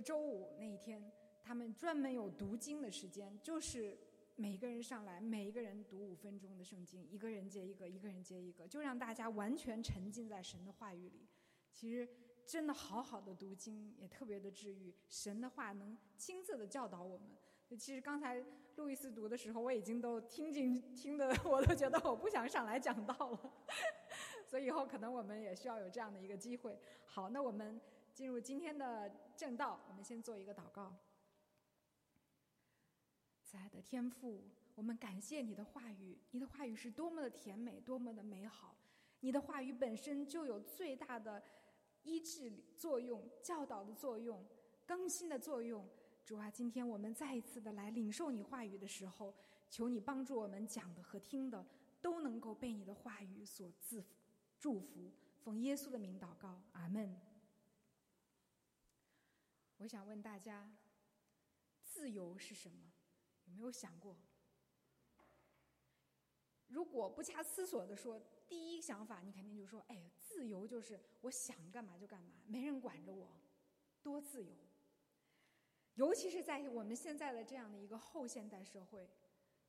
周五那一天，他们专门有读经的时间，就是每个人上来，每一个人读五分钟的圣经，一个人接一个，一个人接一个，就让大家完全沉浸在神的话语里。其实。真的好好的读经也特别的治愈，神的话能亲自的教导我们。其实刚才路易斯读的时候，我已经都听进听的，我都觉得我不想上来讲道了。所以以后可能我们也需要有这样的一个机会。好，那我们进入今天的正道，我们先做一个祷告。慈爱的天父，我们感谢你的话语，你的话语是多么的甜美，多么的美好。你的话语本身就有最大的。医治作用、教导的作用、更新的作用，主啊，今天我们再一次的来领受你话语的时候，求你帮助我们讲的和听的都能够被你的话语所自祝福。奉耶稣的名祷告，阿门。我想问大家，自由是什么？有没有想过？如果不加思索的说。第一想法，你肯定就说：“哎，自由就是我想干嘛就干嘛，没人管着我，多自由。”尤其是在我们现在的这样的一个后现代社会，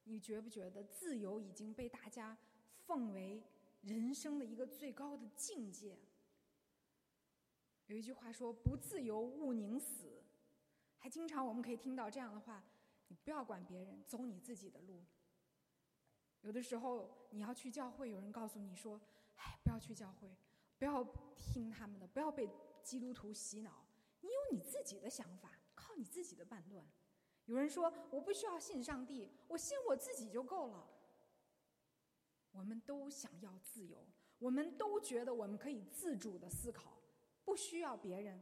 你觉不觉得自由已经被大家奉为人生的一个最高的境界？有一句话说：“不自由，勿宁死。”还经常我们可以听到这样的话：“你不要管别人，走你自己的路。”有的时候你要去教会，有人告诉你说：“哎，不要去教会，不要听他们的，不要被基督徒洗脑。你有你自己的想法，靠你自己的判断。”有人说：“我不需要信上帝，我信我自己就够了。”我们都想要自由，我们都觉得我们可以自主的思考，不需要别人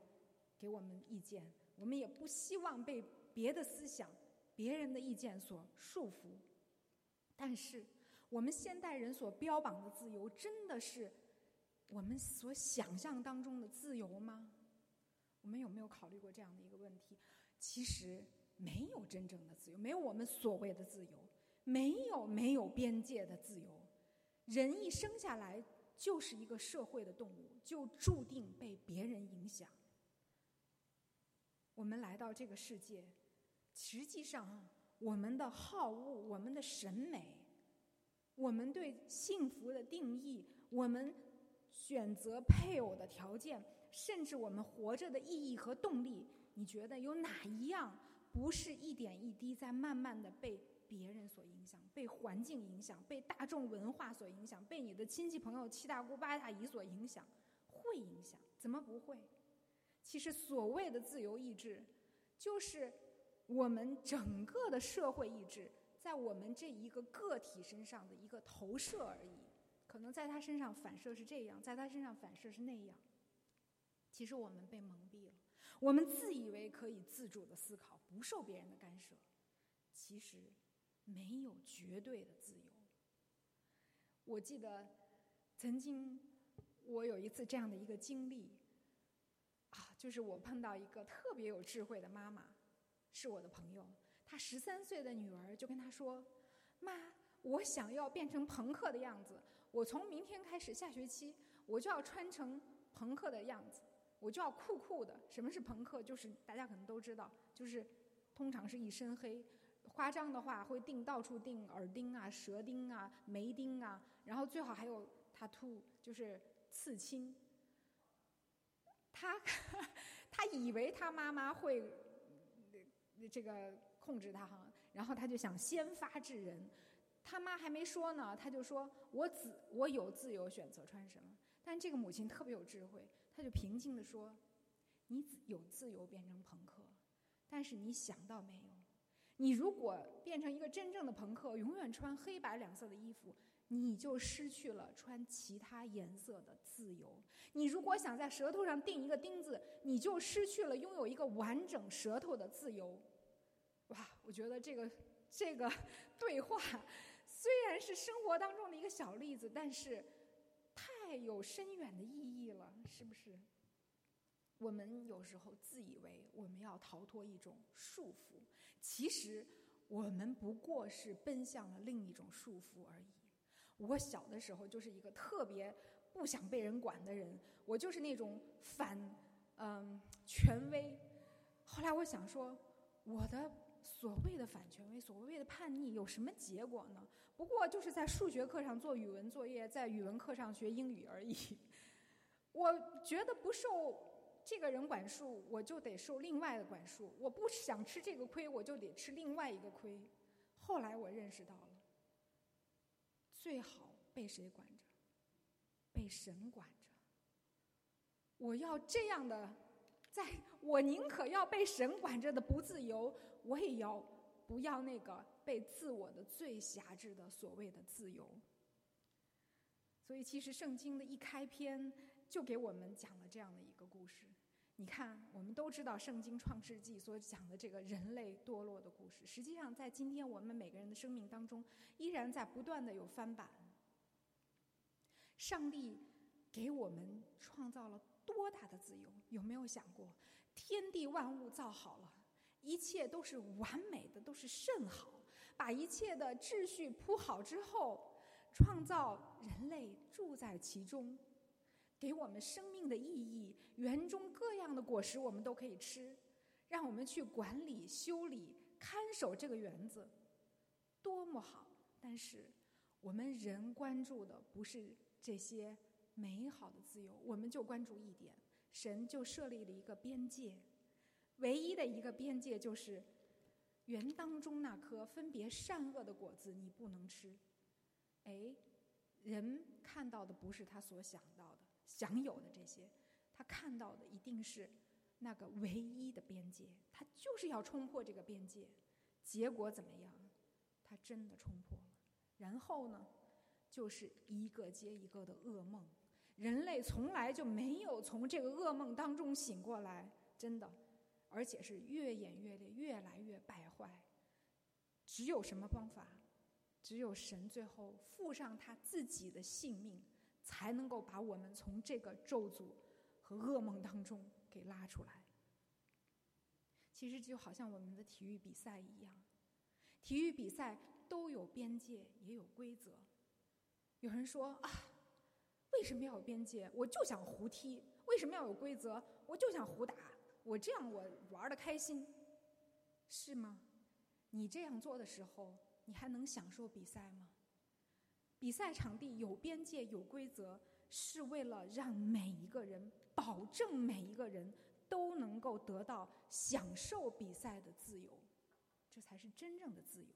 给我们意见，我们也不希望被别的思想、别人的意见所束缚。但是，我们现代人所标榜的自由，真的是我们所想象当中的自由吗？我们有没有考虑过这样的一个问题？其实没有真正的自由，没有我们所谓的自由，没有没有边界的自由。人一生下来就是一个社会的动物，就注定被别人影响。我们来到这个世界，实际上。我们的好恶，我们的审美，我们对幸福的定义，我们选择配偶的条件，甚至我们活着的意义和动力，你觉得有哪一样不是一点一滴在慢慢的被别人所影响，被环境影响，被大众文化所影响，被你的亲戚朋友七大姑八大姨所影响？会影响？怎么不会？其实所谓的自由意志，就是。我们整个的社会意志，在我们这一个个体身上的一个投射而已。可能在他身上反射是这样，在他身上反射是那样。其实我们被蒙蔽了，我们自以为可以自主的思考，不受别人的干涉。其实没有绝对的自由。我记得曾经我有一次这样的一个经历，啊，就是我碰到一个特别有智慧的妈妈。是我的朋友，她十三岁的女儿就跟她说：“妈，我想要变成朋克的样子。我从明天开始，下学期我就要穿成朋克的样子，我就要酷酷的。什么是朋克？就是大家可能都知道，就是通常是一身黑，夸张的话会钉到处钉耳钉啊、舌钉啊、眉钉啊，然后最好还有 tattoo，就是刺青。他 他以为他妈妈会。”这个控制他哈，然后他就想先发制人，他妈还没说呢，他就说：“我自我有自由选择穿什么。”但这个母亲特别有智慧，他就平静的说：“你有自由变成朋克，但是你想到没有？你如果变成一个真正的朋克，永远穿黑白两色的衣服，你就失去了穿其他颜色的自由。你如果想在舌头上钉一个钉子，你就失去了拥有一个完整舌头的自由。”哇，我觉得这个这个 对话虽然是生活当中的一个小例子，但是太有深远的意义了，是不是？我们有时候自以为我们要逃脱一种束缚，其实我们不过是奔向了另一种束缚而已。我小的时候就是一个特别不想被人管的人，我就是那种反嗯权威。后后来我想说，我的所谓的反权威，所谓的叛逆，有什么结果呢？不过就是在数学课上做语文作业，在语文课上学英语而已。我觉得不受这个人管束，我就得受另外的管束。我不想吃这个亏，我就得吃另外一个亏。后来我认识到了，最好被谁管着？被神管着。我要这样的，在我宁可要被神管着的不自由，我也要不要那个被自我的最狭制的所谓的自由。所以，其实圣经的一开篇就给我们讲了这样的一个故事。你看，我们都知道圣经创世纪所讲的这个人类堕落的故事，实际上在今天我们每个人的生命当中，依然在不断的有翻版。上帝给我们创造了。多大的自由？有没有想过，天地万物造好了，一切都是完美的，都是甚好。把一切的秩序铺好之后，创造人类住在其中，给我们生命的意义。园中各样的果实我们都可以吃，让我们去管理、修理、看守这个园子，多么好！但是我们人关注的不是这些。美好的自由，我们就关注一点，神就设立了一个边界，唯一的一个边界就是园当中那颗分别善恶的果子，你不能吃。哎，人看到的不是他所想到的、享有的这些，他看到的一定是那个唯一的边界，他就是要冲破这个边界。结果怎么样？他真的冲破了。然后呢，就是一个接一个的噩梦。人类从来就没有从这个噩梦当中醒过来，真的，而且是越演越烈，越来越败坏。只有什么方法？只有神最后付上他自己的性命，才能够把我们从这个咒诅和噩梦当中给拉出来。其实就好像我们的体育比赛一样，体育比赛都有边界，也有规则。有人说啊。为什么要有边界？我就想胡踢。为什么要有规则？我就想胡打。我这样我玩的开心，是吗？你这样做的时候，你还能享受比赛吗？比赛场地有边界有规则，是为了让每一个人，保证每一个人都能够得到享受比赛的自由，这才是真正的自由。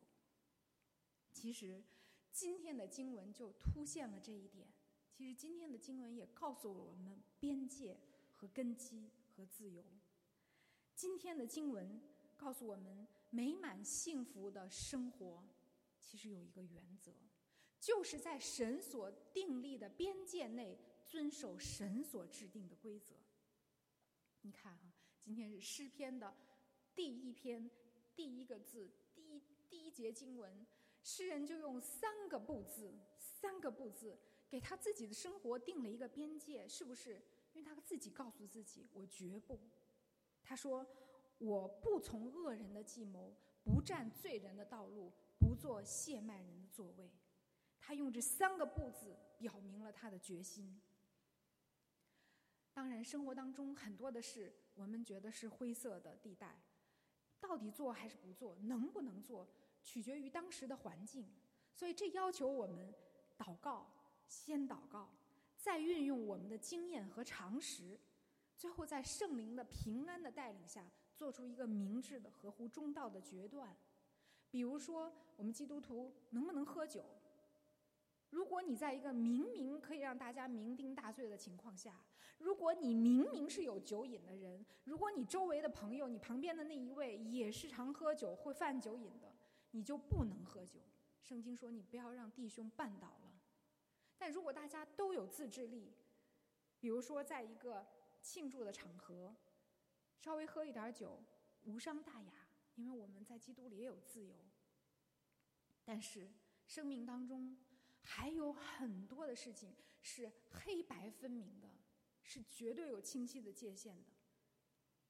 其实，今天的经文就凸显了这一点。其实今天的经文也告诉了我们边界和根基和自由。今天的经文告诉我们，美满幸福的生活其实有一个原则，就是在神所订立的边界内遵守神所制定的规则。你看哈，今天是诗篇的第一篇第一个字，第一第一节经文，诗人就用三个不字，三个不字。给他自己的生活定了一个边界，是不是？因为他自己告诉自己：“我绝不。”他说：“我不从恶人的计谋，不占罪人的道路，不做亵慢人的座位。”他用这三个“不”字表明了他的决心。当然，生活当中很多的事，我们觉得是灰色的地带，到底做还是不做，能不能做，取决于当时的环境。所以，这要求我们祷告。先祷告，再运用我们的经验和常识，最后在圣灵的平安的带领下，做出一个明智的、合乎中道的决断。比如说，我们基督徒能不能喝酒？如果你在一个明明可以让大家酩酊大醉的情况下，如果你明明是有酒瘾的人，如果你周围的朋友、你旁边的那一位也是常喝酒、会犯酒瘾的，你就不能喝酒。圣经说，你不要让弟兄绊倒了。但如果大家都有自制力，比如说在一个庆祝的场合，稍微喝一点酒无伤大雅，因为我们在基督里也有自由。但是生命当中还有很多的事情是黑白分明的，是绝对有清晰的界限的。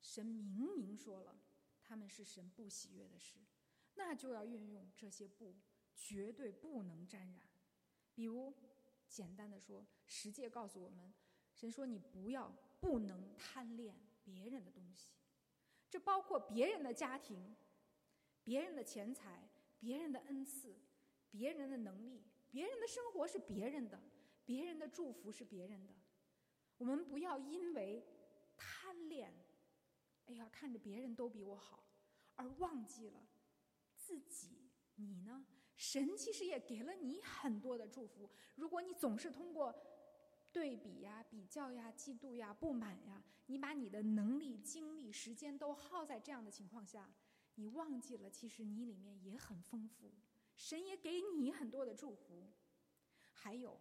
神明明说了，他们是神不喜悦的事，那就要运用这些不，绝对不能沾染，比如。简单的说，十诫告诉我们，神说你不要不能贪恋别人的东西，这包括别人的家庭、别人的钱财、别人的恩赐、别人的能力、别人的生活是别人的，别人的祝福是别人的。我们不要因为贪恋，哎呀，看着别人都比我好，而忘记了自己。你呢？神其实也给了你很多的祝福。如果你总是通过对比呀、比较呀、嫉妒呀、不满呀，你把你的能力、精力、时间都耗在这样的情况下，你忘记了其实你里面也很丰富，神也给你很多的祝福。还有。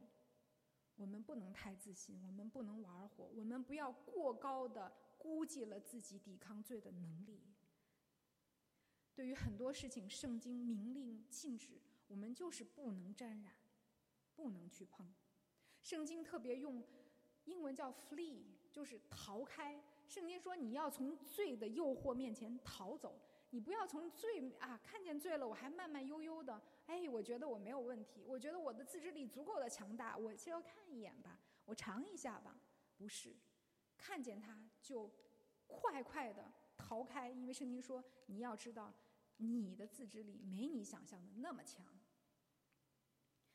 我们不能太自信，我们不能玩火，我们不要过高的估计了自己抵抗罪的能力。对于很多事情，圣经明令禁止，我们就是不能沾染，不能去碰。圣经特别用英文叫 “flee”，就是逃开。圣经说你要从罪的诱惑面前逃走。你不要从罪啊，看见罪了，我还慢慢悠悠的，哎，我觉得我没有问题，我觉得我的自制力足够的强大，我就要看一眼吧，我尝一下吧，不是，看见他就快快的逃开，因为圣经说你要知道，你的自制力没你想象的那么强。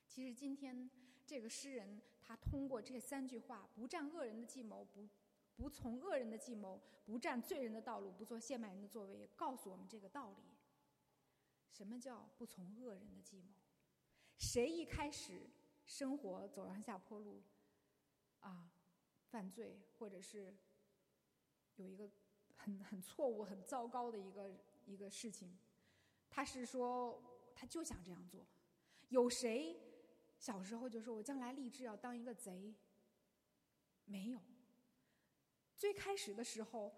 其实今天这个诗人他通过这三句话，不占恶人的计谋，不。不从恶人的计谋，不占罪人的道路，不做陷害人的作为，告诉我们这个道理。什么叫不从恶人的计谋？谁一开始生活走上下坡路，啊，犯罪或者是有一个很很错误、很糟糕的一个一个事情，他是说他就想这样做。有谁小时候就说我将来立志要当一个贼？没有。最开始的时候，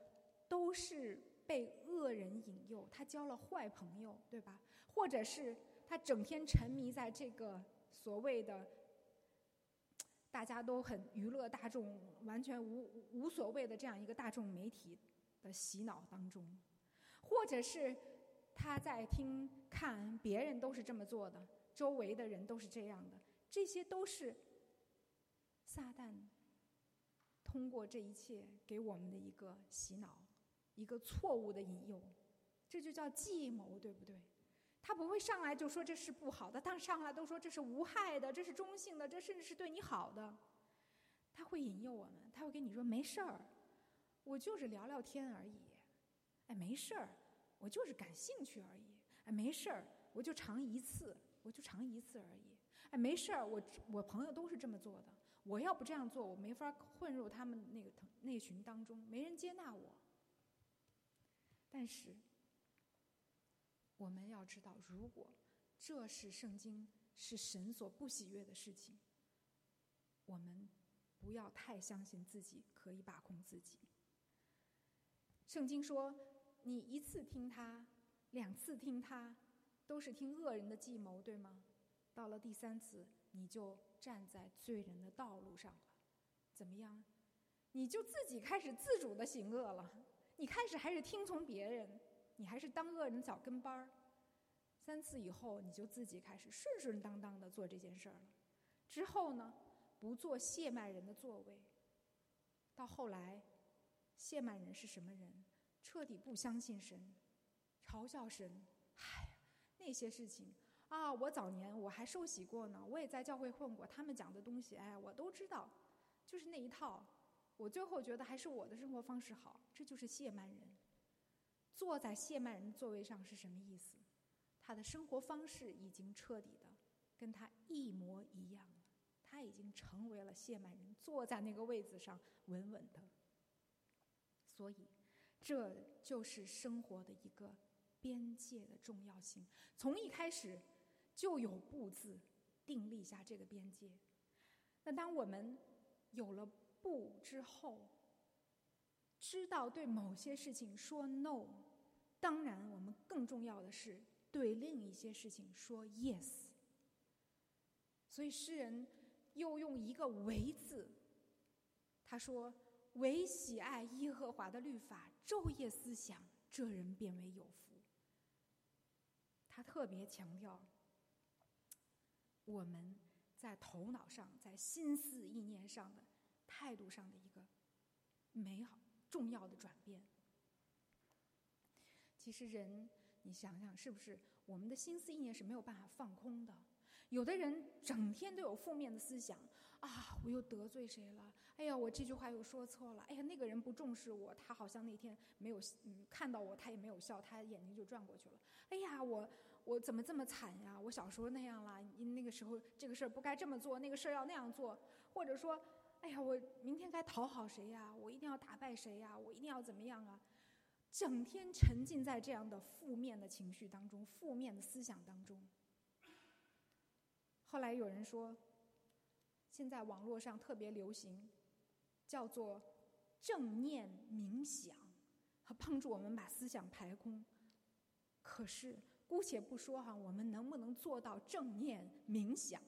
都是被恶人引诱，他交了坏朋友，对吧？或者是他整天沉迷在这个所谓的大家都很娱乐大众、完全无无所谓的这样一个大众媒体的洗脑当中，或者是他在听看别人都是这么做的，周围的人都是这样的，这些都是撒旦。通过这一切给我们的一个洗脑，一个错误的引诱，这就叫计谋，对不对？他不会上来就说这是不好的，但上来都说这是无害的，这是中性的，这甚至是对你好的。他会引诱我们，他会跟你说没事儿，我就是聊聊天而已。哎，没事儿，我就是感兴趣而已。哎，没事儿，我就尝一次，我就尝一次而已。哎，没事儿，我我朋友都是这么做的。我要不这样做，我没法混入他们那个那群当中，没人接纳我。但是，我们要知道，如果这是圣经是神所不喜悦的事情，我们不要太相信自己可以把控自己。圣经说，你一次听他，两次听他，都是听恶人的计谋，对吗？到了第三次，你就。站在罪人的道路上了，怎么样？你就自己开始自主的行恶了。你开始还是听从别人，你还是当恶人找跟班儿。三次以后，你就自己开始顺顺当当的做这件事儿了。之后呢，不做谢曼人的座位。到后来，谢曼人是什么人？彻底不相信神，嘲笑神。唉，那些事情。啊，我早年我还受洗过呢，我也在教会混过，他们讲的东西，哎，我都知道，就是那一套。我最后觉得还是我的生活方式好，这就是谢曼人。坐在谢曼人座位上是什么意思？他的生活方式已经彻底的跟他一模一样了，他已经成为了谢曼人，坐在那个位子上稳稳的。所以，这就是生活的一个边界的重要性。从一开始。就有“不”字，定立下这个边界。那当我们有了“不”之后，知道对某些事情说 “no”，当然，我们更重要的是对另一些事情说 “yes”。所以诗人又用一个“唯”字，他说：“唯喜爱耶和华的律法，昼夜思想，这人变为有福。”他特别强调。我们在头脑上、在心思意念上的态度上的一个美好、重要的转变。其实人，你想想，是不是我们的心思意念是没有办法放空的？有的人整天都有负面的思想啊，我又得罪谁了？哎呀，我这句话又说错了。哎呀，那个人不重视我，他好像那天没有嗯看到我，他也没有笑，他眼睛就转过去了。哎呀，我我怎么这么惨呀？我小时候那样啦，那个时候这个事儿不该这么做，那个事儿要那样做，或者说，哎呀，我明天该讨好谁呀？我一定要打败谁呀？我一定要怎么样啊？整天沉浸在这样的负面的情绪当中，负面的思想当中。后来有人说，现在网络上特别流行，叫做正念冥想，和帮助我们把思想排空。可是姑且不说哈，我们能不能做到正念冥想？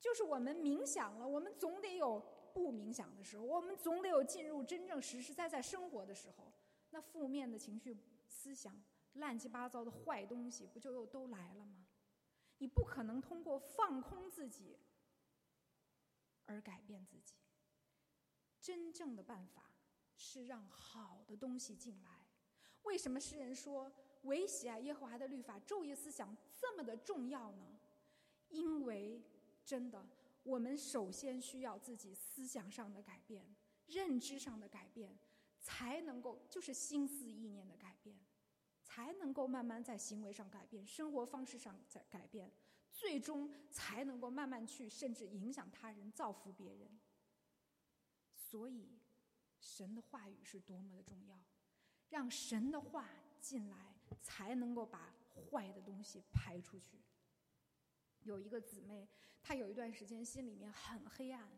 就是我们冥想了，我们总得有不冥想的时候，我们总得有进入真正实实在在生活的时候。那负面的情绪、思想、乱七八糟的坏东西，不就又都来了吗？你不可能通过放空自己而改变自己。真正的办法是让好的东西进来。为什么诗人说唯喜爱耶和华的律法、昼夜思想这么的重要呢？因为真的，我们首先需要自己思想上的改变、认知上的改变，才能够就是心思意念的改变。才能够慢慢在行为上改变，生活方式上在改变，最终才能够慢慢去甚至影响他人、造福别人。所以，神的话语是多么的重要，让神的话进来，才能够把坏的东西排出去。有一个姊妹，她有一段时间心里面很黑暗，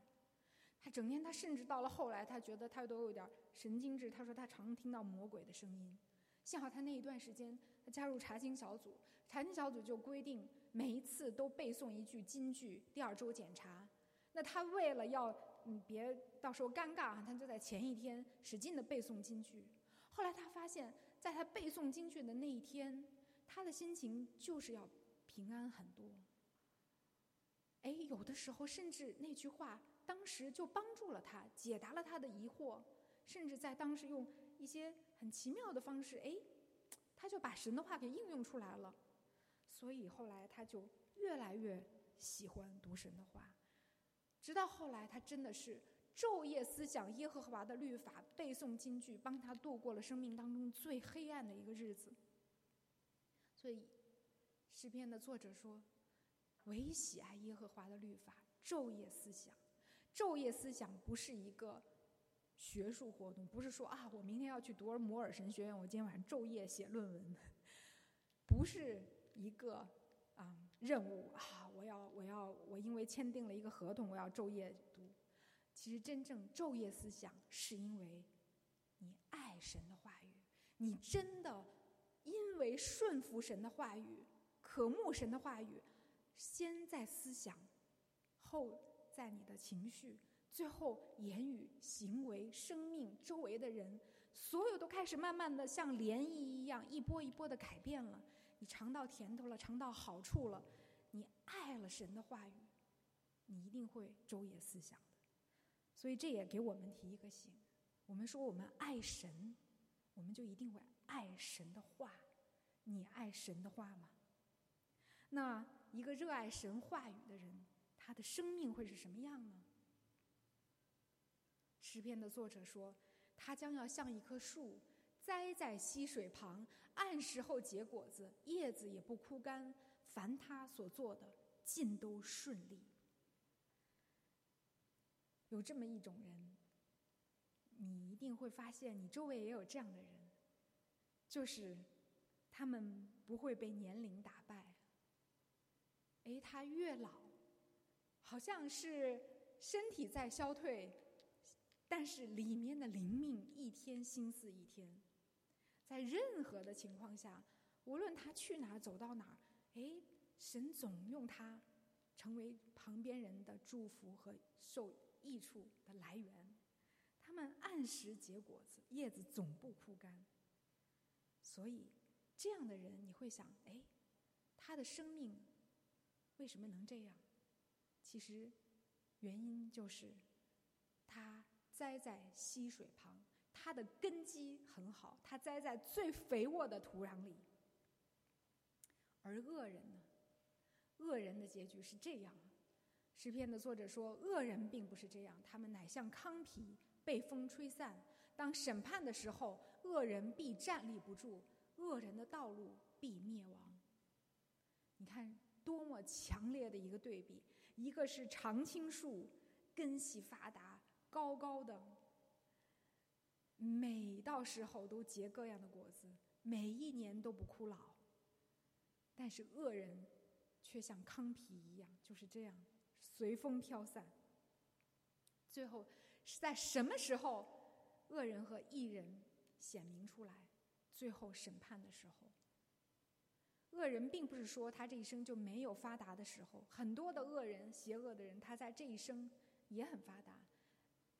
她整天，她甚至到了后来，她觉得她都有点神经质。她说她常听到魔鬼的声音。幸好她那一段时间，她加入查经小组，查经小组就规定每一次都背诵一句金句，第二周检查。那她为了要嗯别到时候尴尬，她就在前一天使劲的背诵金句。后来她发现，在他背诵经句的那一天，他的心情就是要平安很多。哎，有的时候甚至那句话当时就帮助了他，解答了他的疑惑，甚至在当时用。一些很奇妙的方式，哎，他就把神的话给应用出来了，所以后来他就越来越喜欢读神的话，直到后来他真的是昼夜思想耶和华的律法，背诵金句，帮他度过了生命当中最黑暗的一个日子。所以诗篇的作者说：“唯喜爱耶和华的律法，昼夜思想。昼夜思想不是一个。”学术活动不是说啊，我明天要去读摩尔神学院，我今天晚上昼夜写论文，不是一个啊任务啊，我要我要我因为签订了一个合同，我要昼夜。其实真正昼夜思想，是因为你爱神的话语，你真的因为顺服神的话语，渴慕神的话语，先在思想，后在你的情绪。最后，言语、行为、生命，周围的人，所有都开始慢慢的像涟漪一样，一波一波的改变了。你尝到甜头了，尝到好处了，你爱了神的话语，你一定会昼夜思想。所以，这也给我们提一个醒：我们说我们爱神，我们就一定会爱神的话。你爱神的话吗？那一个热爱神话语的人，他的生命会是什么样呢？诗篇的作者说：“他将要像一棵树，栽在溪水旁，按时候结果子，叶子也不枯干。凡他所做的，尽都顺利。”有这么一种人，你一定会发现，你周围也有这样的人，就是他们不会被年龄打败。哎，他越老，好像是身体在消退。但是里面的灵命一天心思一天，在任何的情况下，无论他去哪儿走到哪儿，哎，神总用他成为旁边人的祝福和受益处的来源。他们按时结果子，叶子总不枯干。所以这样的人，你会想，哎，他的生命为什么能这样？其实原因就是他。栽在溪水旁，他的根基很好，他栽在最肥沃的土壤里。而恶人呢？恶人的结局是这样。诗篇的作者说，恶人并不是这样，他们乃像糠皮，被风吹散。当审判的时候，恶人必站立不住，恶人的道路必灭亡。你看，多么强烈的一个对比！一个是常青树，根系发达，高高的，每到时候都结各样的果子，每一年都不枯老。但是恶人却像糠皮一样，就是这样随风飘散。最后是在什么时候，恶人和义人显明出来？最后审判的时候，恶人并不是说他这一生就没有发达的时候，很多的恶人、邪恶的人，他在这一生也很发达。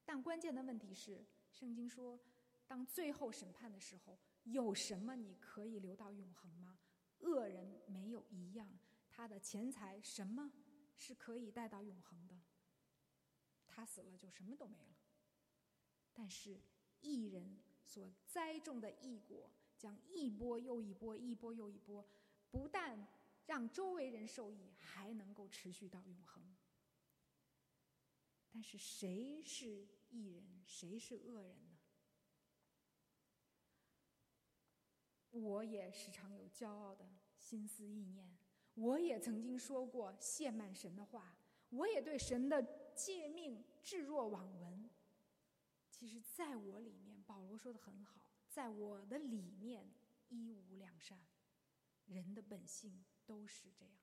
但关键的问题是，圣经说，当最后审判的时候，有什么你可以留到永恒吗？恶人没有一样，他的钱财什么是可以带到永恒的？他死了就什么都没了。但是义人所栽种的异果，将一波又一波，一波又一波，不但让周围人受益，还能够持续到永恒。但是谁是义人，谁是恶人呢？我也时常有骄傲的心思意念，我也曾经说过亵慢神的话，我也对神的诫命置若罔闻。其实，在我里面，保罗说的很好，在我的里面一无两善，人的本性都是这样。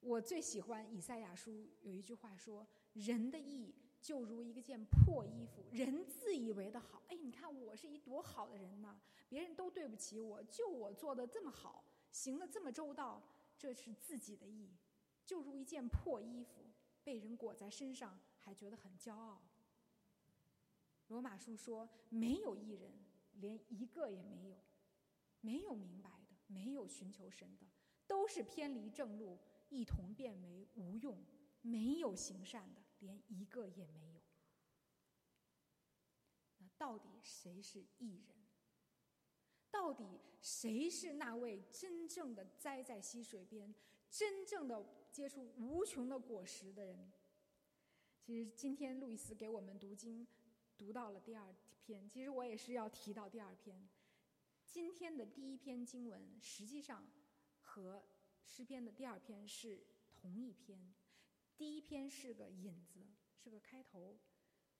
我最喜欢以赛亚书有一句话说：“人的义。”就如一个件破衣服，人自以为的好，哎，你看我是一多好的人呢，别人都对不起我，就我做的这么好，行的这么周到，这是自己的义。就如一件破衣服被人裹在身上，还觉得很骄傲。罗马书说，没有一人，连一个也没有，没有明白的，没有寻求神的，都是偏离正路，一同变为无用，没有行善的。连一个也没有。那到底谁是艺人？到底谁是那位真正的栽在溪水边、真正的结出无穷的果实的人？其实今天路易斯给我们读经，读到了第二篇。其实我也是要提到第二篇。今天的第一篇经文实际上和诗篇的第二篇是同一篇。第一篇是个引子，是个开头。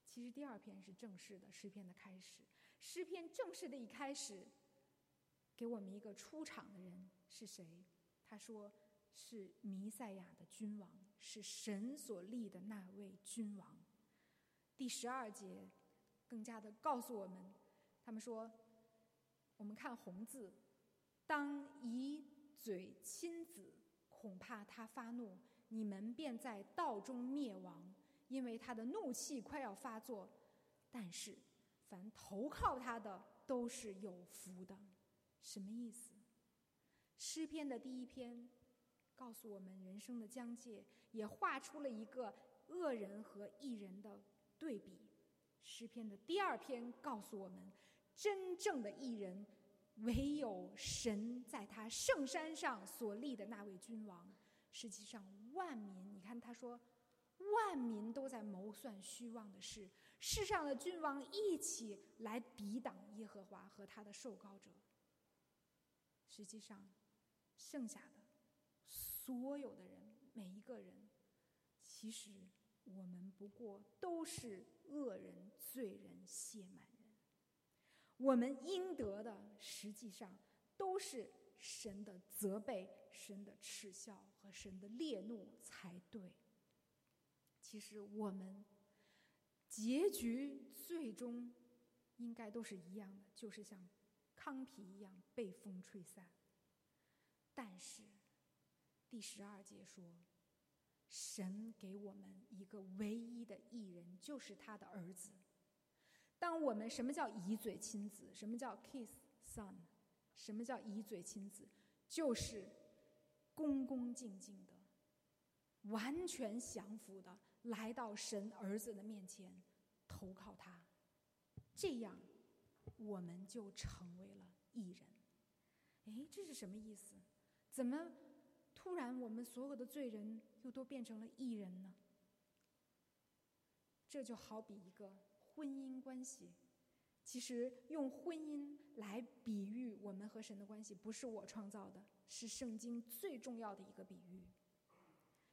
其实第二篇是正式的诗篇的开始。诗篇正式的一开始，给我们一个出场的人是谁？他说是弥赛亚的君王，是神所立的那位君王。第十二节更加的告诉我们，他们说，我们看红字，当以嘴亲子，恐怕他发怒。你们便在道中灭亡，因为他的怒气快要发作。但是，凡投靠他的都是有福的。什么意思？诗篇的第一篇告诉我们人生的疆界，也画出了一个恶人和义人的对比。诗篇的第二篇告诉我们，真正的义人，唯有神在他圣山上所立的那位君王。实际上，万民，你看他说，万民都在谋算虚妄的事，世上的君王一起来抵挡耶和华和他的受膏者。实际上，剩下的所有的人，每一个人，其实我们不过都是恶人、罪人、亵满人。我们应得的，实际上都是。神的责备、神的耻笑和神的烈怒才对。其实我们结局最终应该都是一样的，就是像糠皮一样被风吹散。但是第十二节说，神给我们一个唯一的艺人，就是他的儿子。当我们什么叫以嘴亲子？什么叫 kiss son？什么叫以嘴亲子？就是恭恭敬敬的、完全降服的来到神儿子的面前，投靠他，这样我们就成为了艺人。哎，这是什么意思？怎么突然我们所有的罪人又都变成了艺人呢？这就好比一个婚姻关系。其实用婚姻来比喻我们和神的关系，不是我创造的，是圣经最重要的一个比喻。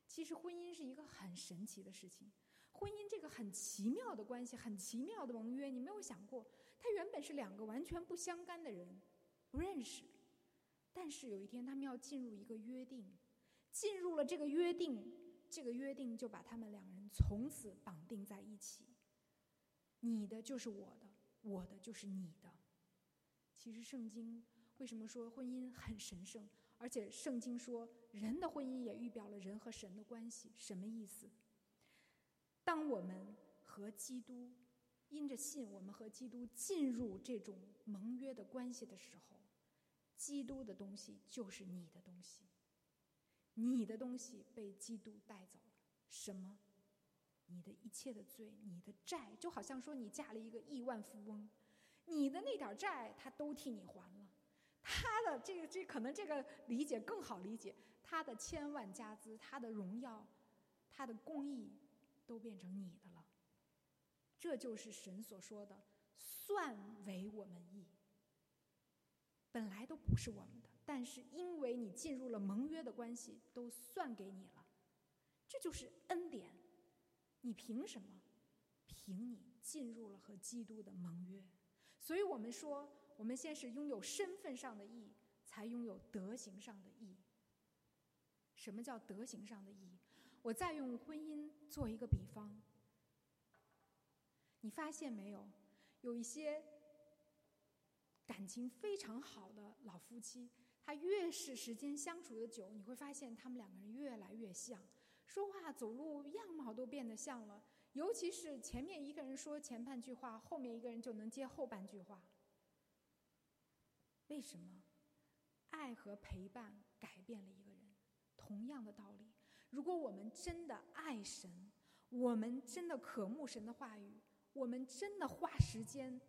其实婚姻是一个很神奇的事情，婚姻这个很奇妙的关系，很奇妙的盟约，你没有想过，他原本是两个完全不相干的人，不认识，但是有一天他们要进入一个约定，进入了这个约定，这个约定就把他们两人从此绑定在一起，你的就是我的，我的就是你的。其实圣经为什么说婚姻很神圣？而且圣经说，人的婚姻也预表了人和神的关系。什么意思？当我们和基督因着信，我们和基督进入这种盟约的关系的时候，基督的东西就是你的东西，你的东西被基督带走了。什么？你的一切的罪，你的债，就好像说你嫁了一个亿万富翁，你的那点债他都替你还了。他的这个这可能这个理解更好理解，他的千万家资，他的荣耀，他的公义，都变成你的了。这就是神所说的“算为我们义”。本来都不是我们的，但是因为你进入了盟约的关系，都算给你了。这就是恩典。你凭什么？凭你进入了和基督的盟约。所以我们说。我们先是拥有身份上的义，才拥有德行上的义。什么叫德行上的义？我再用婚姻做一个比方。你发现没有，有一些感情非常好的老夫妻，他越是时间相处的久，你会发现他们两个人越来越像，说话走路样貌都变得像了。尤其是前面一个人说前半句话，后面一个人就能接后半句话。为什么爱和陪伴改变了一个人？同样的道理，如果我们真的爱神，我们真的渴慕神的话语，我们真的花时间，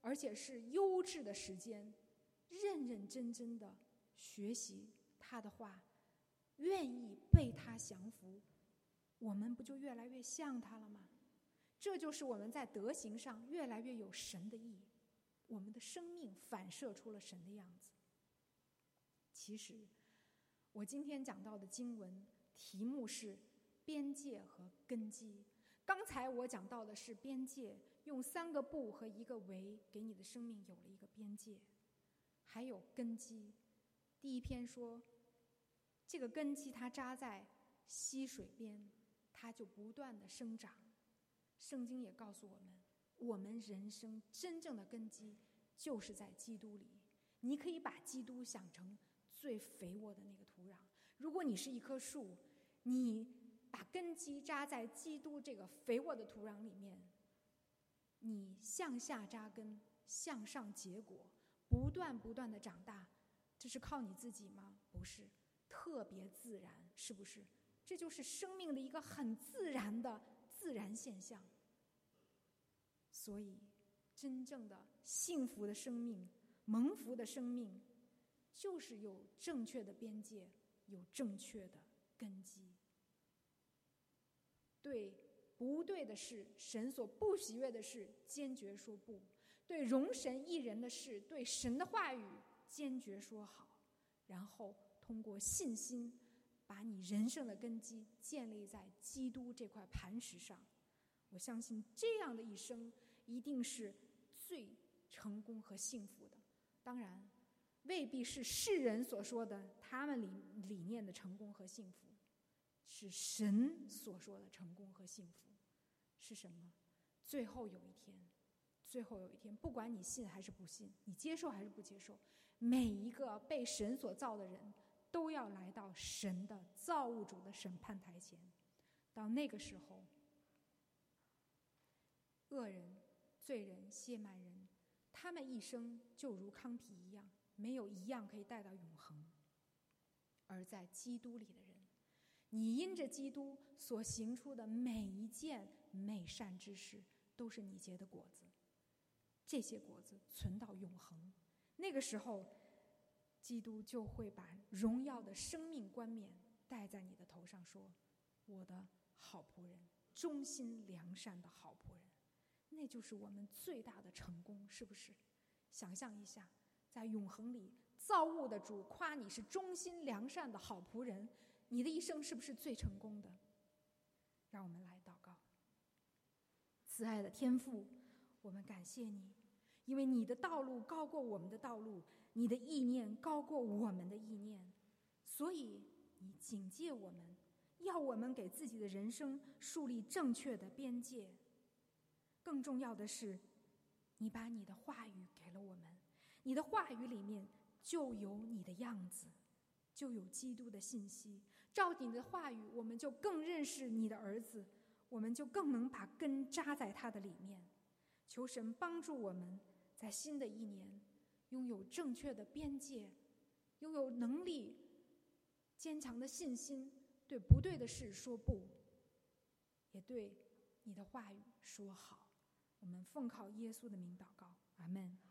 而且是优质的时间，认认真真的学习他的话，愿意被他降服，我们不就越来越像他了吗？这就是我们在德行上越来越有神的意义。我们的生命反射出了神的样子。其实，我今天讲到的经文题目是“边界和根基”。刚才我讲到的是边界，用三个不和一个为，给你的生命有了一个边界。还有根基。第一篇说，这个根基它扎在溪水边，它就不断的生长。圣经也告诉我们。我们人生真正的根基就是在基督里。你可以把基督想成最肥沃的那个土壤。如果你是一棵树，你把根基扎在基督这个肥沃的土壤里面，你向下扎根，向上结果，不断不断的长大，这是靠你自己吗？不是，特别自然，是不是？这就是生命的一个很自然的自然现象。所以，真正的幸福的生命、蒙福的生命，就是有正确的边界，有正确的根基。对不对的事，神所不喜悦的事，坚决说不；对容神一人的事，对神的话语，坚决说好。然后通过信心，把你人生的根基建立在基督这块磐石上。我相信这样的一生。一定是最成功和幸福的，当然未必是世人所说的他们理理念的成功和幸福，是神所说的成功和幸福是什么？最后有一天，最后有一天，不管你信还是不信，你接受还是不接受，每一个被神所造的人都要来到神的造物主的审判台前。到那个时候，恶人。罪人、谢曼人，他们一生就如糠皮一样，没有一样可以带到永恒。而在基督里的人，你因着基督所行出的每一件美善之事，都是你结的果子。这些果子存到永恒。那个时候，基督就会把荣耀的生命冠冕戴在你的头上，说：“我的好仆人，忠心良善的好仆人。”那就是我们最大的成功，是不是？想象一下，在永恒里造物的主夸你是忠心良善的好仆人，你的一生是不是最成功的？让我们来祷告。慈爱的天父，我们感谢你，因为你的道路高过我们的道路，你的意念高过我们的意念，所以你警戒我们，要我们给自己的人生树立正确的边界。更重要的是，你把你的话语给了我们，你的话语里面就有你的样子，就有基督的信息。照你的话语，我们就更认识你的儿子，我们就更能把根扎在他的里面。求神帮助我们在新的一年拥有正确的边界，拥有能力、坚强的信心，对不对的事说不，也对你的话语说好。我们奉靠耶稣的名祷告，阿门。